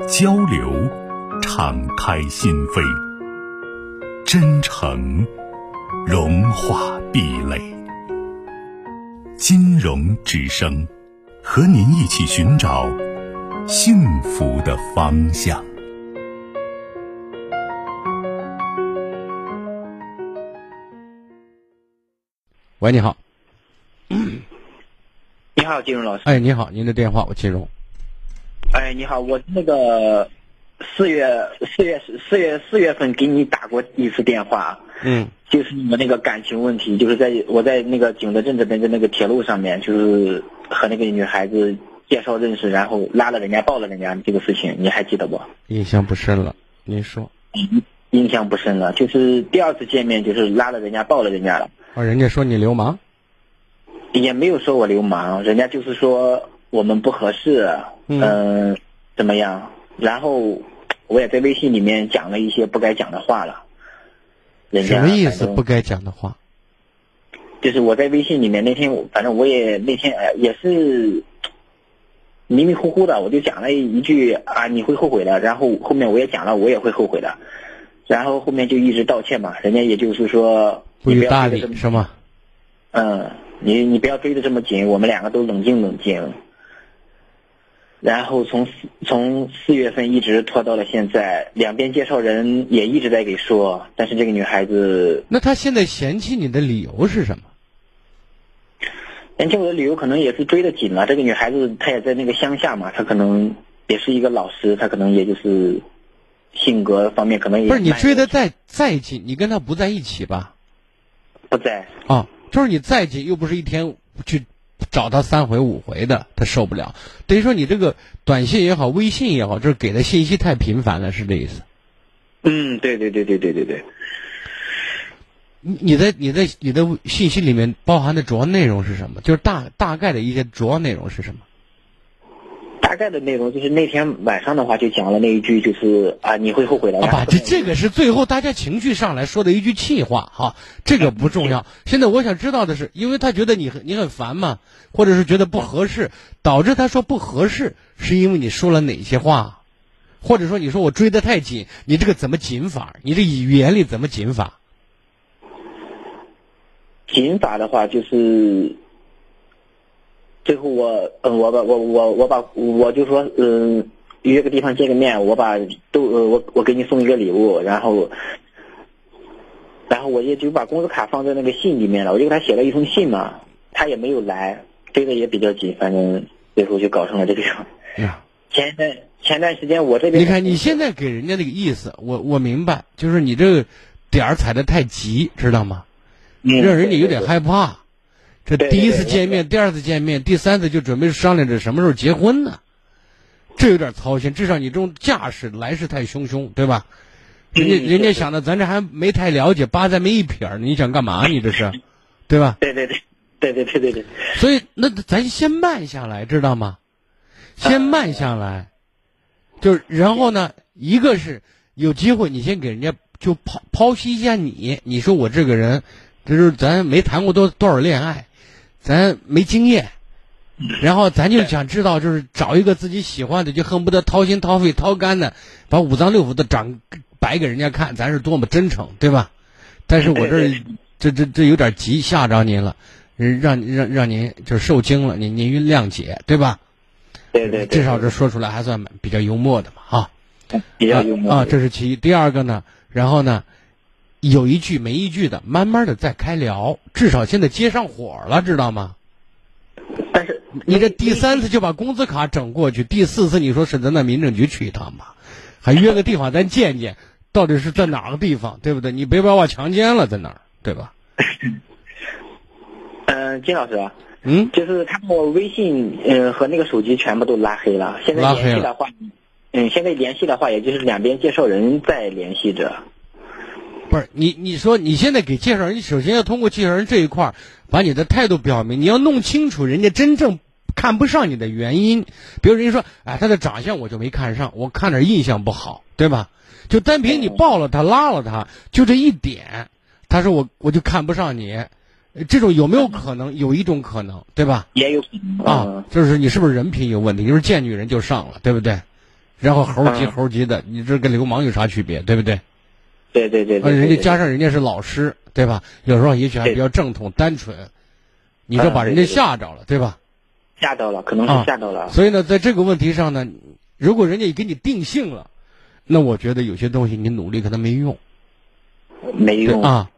交流，敞开心扉；真诚，融化壁垒。金融之声，和您一起寻找幸福的方向。喂，你好。你好，金融老师。哎，你好，您的电话我金融。哎，你好，我那个四月四月四月四月份给你打过一次电话，嗯，就是你们那个感情问题，就是在我在那个景德镇这边的那个铁路上面，就是和那个女孩子介绍认识，然后拉了人家抱了人家这个事情，你还记得不？印象不深了，您说。印象不深了，就是第二次见面就是拉了人家抱了人家了。啊，人家说你流氓？也没有说我流氓，人家就是说。我们不合适，嗯，怎么样？然后我也在微信里面讲了一些不该讲的话了。什么意思？不该讲的话？就是我在微信里面那天，反正我也那天哎也是迷迷糊糊的，我就讲了一句啊，你会后悔的。然后后面我也讲了，我也会后悔的。然后后面就一直道歉嘛，人家也就是说不予搭理是吗？嗯，你你不要追的这么紧，我们两个都冷静冷静。然后从从四月份一直拖到了现在，两边介绍人也一直在给说，但是这个女孩子，那她现在嫌弃你的理由是什么？嫌弃我的理由可能也是追得紧了。这个女孩子她也在那个乡下嘛，她可能也是一个老师，她可能也就是性格方面可能也不是你追的再再紧，你跟她不在一起吧？不在啊，就是你再紧又不是一天去。找他三回五回的，他受不了。等于说你这个短信也好，微信也好，就是给的信息太频繁了，是这意思？嗯，对对对对对对对。你你在你的你的信息里面包含的主要内容是什么？就是大大概的一些主要内容是什么？大概的内容就是那天晚上的话，就讲了那一句，就是啊，你会后悔的。啊，这这个是最后大家情绪上来说的一句气话哈，这个不重要。现在我想知道的是，因为他觉得你很你很烦嘛，或者是觉得不合适，导致他说不合适，是因为你说了哪些话，或者说你说我追得太紧，你这个怎么紧法？你这语言里怎么紧法？紧法的话就是。最后我嗯我把我我我把我就说嗯约个地方见个面我把都呃我我给你送一个礼物然后然后我也就把工资卡放在那个信里面了我就给他写了一封信嘛他也没有来追的也比较紧反正最后就搞成了这个样。前段前段时间我这边你看你现在给人家那个意思我我明白就是你这个点儿踩的太急知道吗？让人家有点害怕。这第一次见面，第二次见面，第三次就准备商量着什么时候结婚呢？这有点操心。至少你这种架势来势太汹汹，对吧？人家人家想的，咱这还没太了解，八字没一撇儿你想干嘛？你这是，对吧？对对对，对对对对对。所以那咱先慢下来，知道吗？先慢下来，就是然后呢，一个是有机会，你先给人家就剖剖析一下你。你说我这个人，就是咱没谈过多多少恋爱。咱没经验，然后咱就想知道，就是找一个自己喜欢的，就恨不得掏心掏肺掏肝的，把五脏六腑都长摆给人家看，咱是多么真诚，对吧？但是我这这这这有点急，吓着您了，让让让您就受惊了，您您谅解，对吧？对对，至少这说出来还算比较幽默的嘛，哈。比较幽默啊，这是其一。第二个呢，然后呢？有一句没一句的，慢慢的再开聊，至少现在接上火了，知道吗？但是你这第三次就把工资卡整过去，第四次你说是咱那民政局去一趟吧，还约个地方咱见见，到底是在哪个地方，对不对？你别把我强奸了，在哪儿，对吧？嗯，金老师，嗯，就是他把我微信，嗯，和那个手机全部都拉黑了，现在联系的话，嗯，现在联系的话，也就是两边介绍人在联系着。不是你，你说你现在给介绍人，你首先要通过介绍人这一块儿，把你的态度表明，你要弄清楚人家真正看不上你的原因。比如人家说，哎，他的长相我就没看上，我看着印象不好，对吧？就单凭你抱了他、拉了他，就这一点，他说我我就看不上你，这种有没有可能？有一种可能，对吧？也有啊，就是你是不是人品有问题？就是见女人就上了，对不对？然后猴急猴急的，你这跟流氓有啥区别？对不对？对对对，人家加上人家是老师，对吧？有时候也许还比较正统单纯，你就把人家吓着了，对吧？吓到了，可能是吓到了。所以呢，在这个问题上呢，如果人家给你定性了，那我觉得有些东西你努力可能没用，没用啊。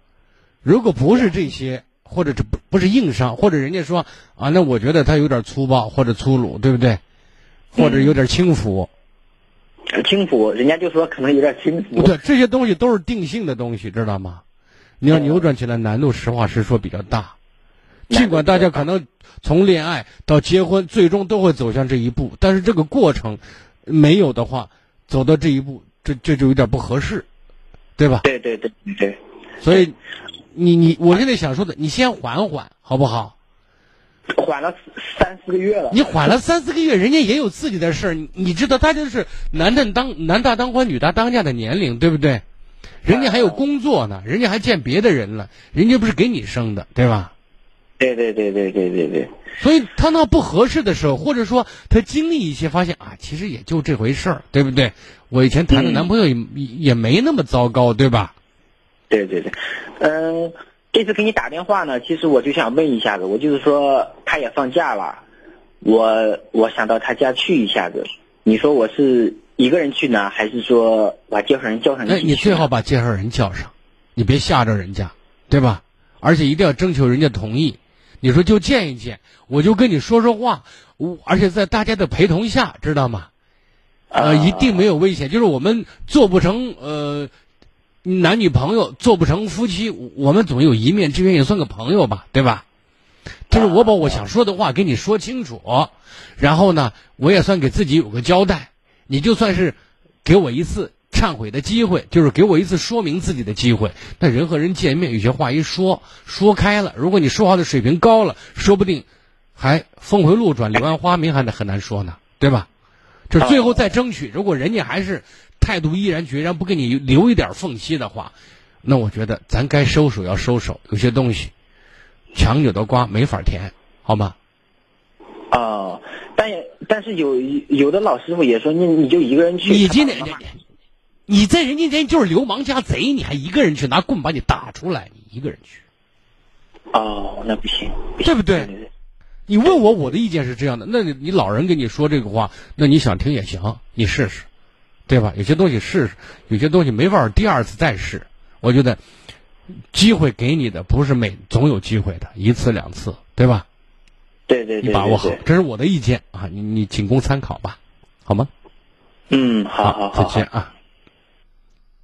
如果不是这些，或者这不不是硬伤，或者人家说啊，那我觉得他有点粗暴或者粗鲁，对不对？或者有点轻浮。轻浮，人家就说可能有点轻浮。对，这些东西都是定性的东西，知道吗？你要扭转起来，难度实话实说比较大。尽管大家可能从恋爱到结婚，最终都会走向这一步，但是这个过程没有的话，走到这一步，这这就有点不合适，对吧？对对对对。所以，你你我现在想说的，你先缓缓，好不好？缓了三四个月了。你缓了三四个月，人家也有自己的事儿。你知道，他就是男的当男大当婚，女大当嫁的年龄，对不对？人家还有工作呢，人家还见别的人了，人家不是给你生的，对吧？对对对对对对对。所以他那不合适的时候，或者说他经历一些，发现啊，其实也就这回事儿，对不对？我以前谈的男朋友也也没那么糟糕，对吧？对对对，嗯。这次给你打电话呢，其实我就想问一下子，我就是说他也放假了，我我想到他家去一下子，你说我是一个人去呢，还是说把介绍人叫上？那你最好把介绍人叫上，你别吓着人家，对吧？而且一定要征求人家同意。你说就见一见，我就跟你说说话，我而且在大家的陪同下，知道吗？呃，一定没有危险，就是我们做不成呃。男女朋友做不成夫妻，我们总有一面之缘，也算个朋友吧，对吧？就是我把我想说的话跟你说清楚，然后呢，我也算给自己有个交代。你就算是给我一次忏悔的机会，就是给我一次说明自己的机会。那人和人见面，有些话一说说开了，如果你说话的水平高了，说不定还峰回路转，柳暗花明还得很难说呢，对吧？就是最后再争取，如果人家还是。态度毅然决然，不给你留一点缝隙的话，那我觉得咱该收手要收手。有些东西，强扭的瓜没法甜，好吗？啊，但但是有有的老师傅也说，你你就一个人去。你今天你在人家家就是流氓加贼，你还一个人去拿棍把你打出来，你一个人去。哦，那不行，对不对？你问我，我的意见是这样的。那你你老人跟你说这个话，那你想听也行，你试试。对吧？有些东西试试，有些东西没法第二次再试。我觉得机会给你的不是每总有机会的，一次两次，对吧？对对对，你把握好，这是我的意见啊，你你仅供参考吧，好吗？嗯，好好好，再见啊。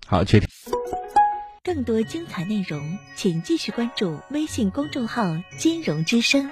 好，接听。更多精彩内容，请继续关注微信公众号“金融之声”。